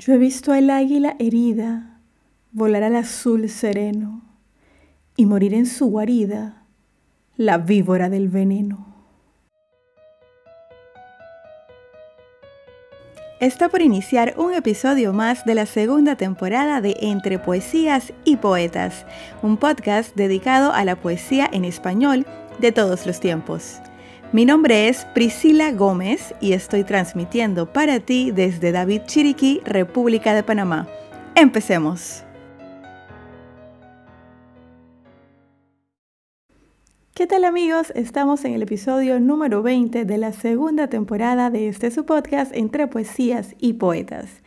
Yo he visto al águila herida volar al azul sereno y morir en su guarida la víbora del veneno. Está por iniciar un episodio más de la segunda temporada de Entre Poesías y Poetas, un podcast dedicado a la poesía en español de todos los tiempos. Mi nombre es Priscila Gómez y estoy transmitiendo para ti desde David Chiriquí, República de Panamá. Empecemos. ¿Qué tal amigos? Estamos en el episodio número 20 de la segunda temporada de este su podcast entre poesías y poetas.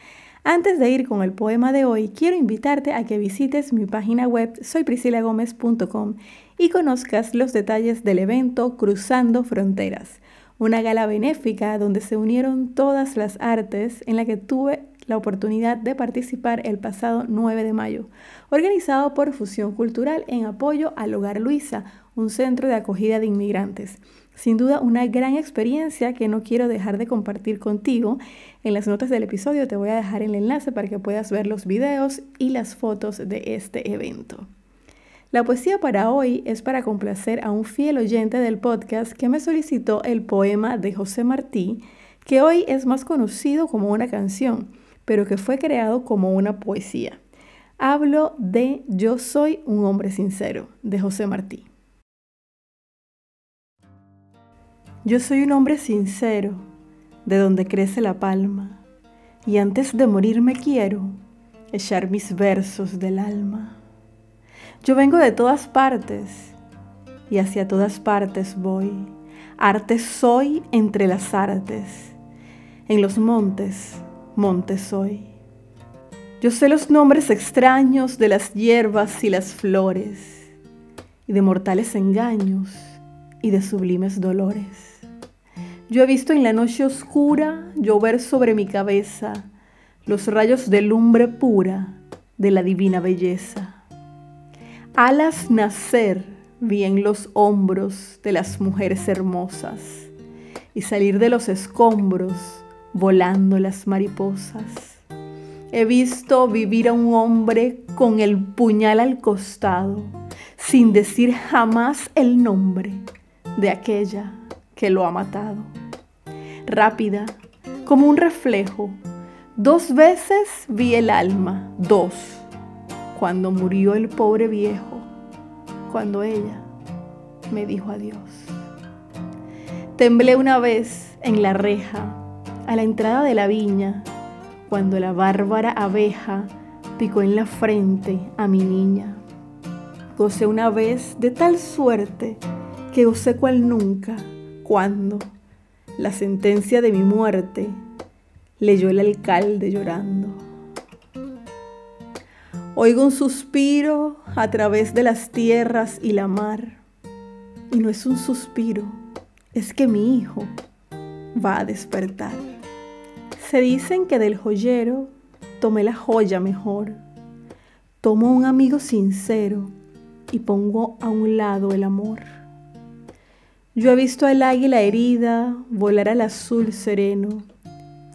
Antes de ir con el poema de hoy, quiero invitarte a que visites mi página web soypriscilagomez.com y conozcas los detalles del evento Cruzando Fronteras, una gala benéfica donde se unieron todas las artes en la que tuve la oportunidad de participar el pasado 9 de mayo, organizado por Fusión Cultural en apoyo al Hogar Luisa, un centro de acogida de inmigrantes. Sin duda una gran experiencia que no quiero dejar de compartir contigo. En las notas del episodio te voy a dejar el enlace para que puedas ver los videos y las fotos de este evento. La poesía para hoy es para complacer a un fiel oyente del podcast que me solicitó el poema de José Martí, que hoy es más conocido como una canción, pero que fue creado como una poesía. Hablo de Yo soy un hombre sincero, de José Martí. Yo soy un hombre sincero, de donde crece la palma, y antes de morir me quiero echar mis versos del alma. Yo vengo de todas partes, y hacia todas partes voy. Arte soy entre las artes, en los montes, montes soy. Yo sé los nombres extraños de las hierbas y las flores, y de mortales engaños y de sublimes dolores. Yo he visto en la noche oscura llover sobre mi cabeza los rayos de lumbre pura de la divina belleza. Alas nacer vi en los hombros de las mujeres hermosas y salir de los escombros volando las mariposas. He visto vivir a un hombre con el puñal al costado, sin decir jamás el nombre de aquella que lo ha matado rápida, como un reflejo. Dos veces vi el alma, dos, cuando murió el pobre viejo, cuando ella me dijo adiós. Temblé una vez en la reja, a la entrada de la viña, cuando la bárbara abeja picó en la frente a mi niña. Gocé una vez de tal suerte que gocé cual nunca, cuando la sentencia de mi muerte, leyó el alcalde llorando. Oigo un suspiro a través de las tierras y la mar. Y no es un suspiro, es que mi hijo va a despertar. Se dicen que del joyero tomé la joya mejor. Tomo un amigo sincero y pongo a un lado el amor. Yo he visto al águila herida volar al azul sereno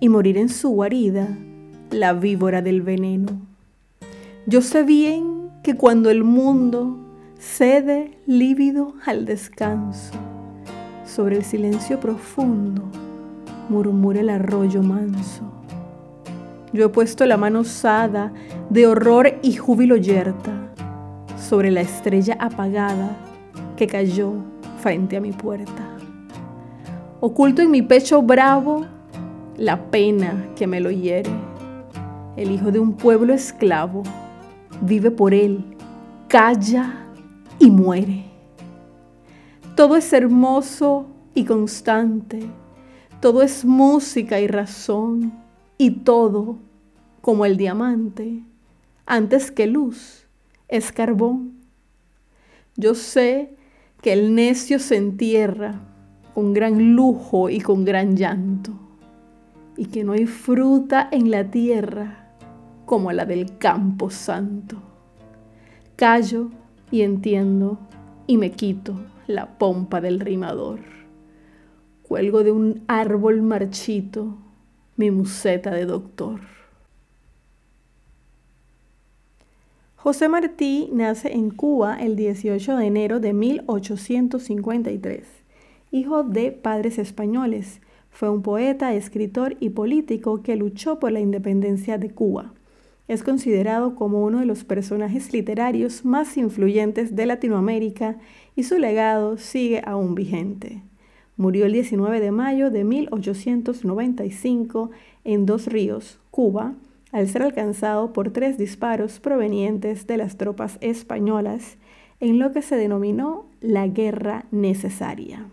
y morir en su guarida la víbora del veneno. Yo sé bien que cuando el mundo cede lívido al descanso, sobre el silencio profundo murmura el arroyo manso. Yo he puesto la mano osada de horror y júbilo yerta sobre la estrella apagada que cayó frente a mi puerta. Oculto en mi pecho bravo la pena que me lo hiere. El hijo de un pueblo esclavo vive por él, calla y muere. Todo es hermoso y constante, todo es música y razón, y todo, como el diamante, antes que luz, es carbón. Yo sé que el necio se entierra con gran lujo y con gran llanto, y que no hay fruta en la tierra como la del campo santo. Callo y entiendo y me quito la pompa del rimador. Cuelgo de un árbol marchito mi museta de doctor. José Martí nace en Cuba el 18 de enero de 1853. Hijo de padres españoles, fue un poeta, escritor y político que luchó por la independencia de Cuba. Es considerado como uno de los personajes literarios más influyentes de Latinoamérica y su legado sigue aún vigente. Murió el 19 de mayo de 1895 en Dos Ríos, Cuba, al ser alcanzado por tres disparos provenientes de las tropas españolas en lo que se denominó la Guerra Necesaria.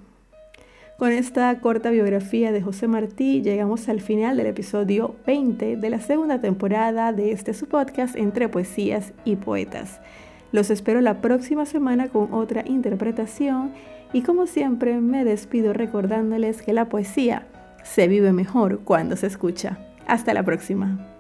Con esta corta biografía de José Martí llegamos al final del episodio 20 de la segunda temporada de este su podcast entre poesías y poetas. Los espero la próxima semana con otra interpretación y como siempre me despido recordándoles que la poesía se vive mejor cuando se escucha. Hasta la próxima.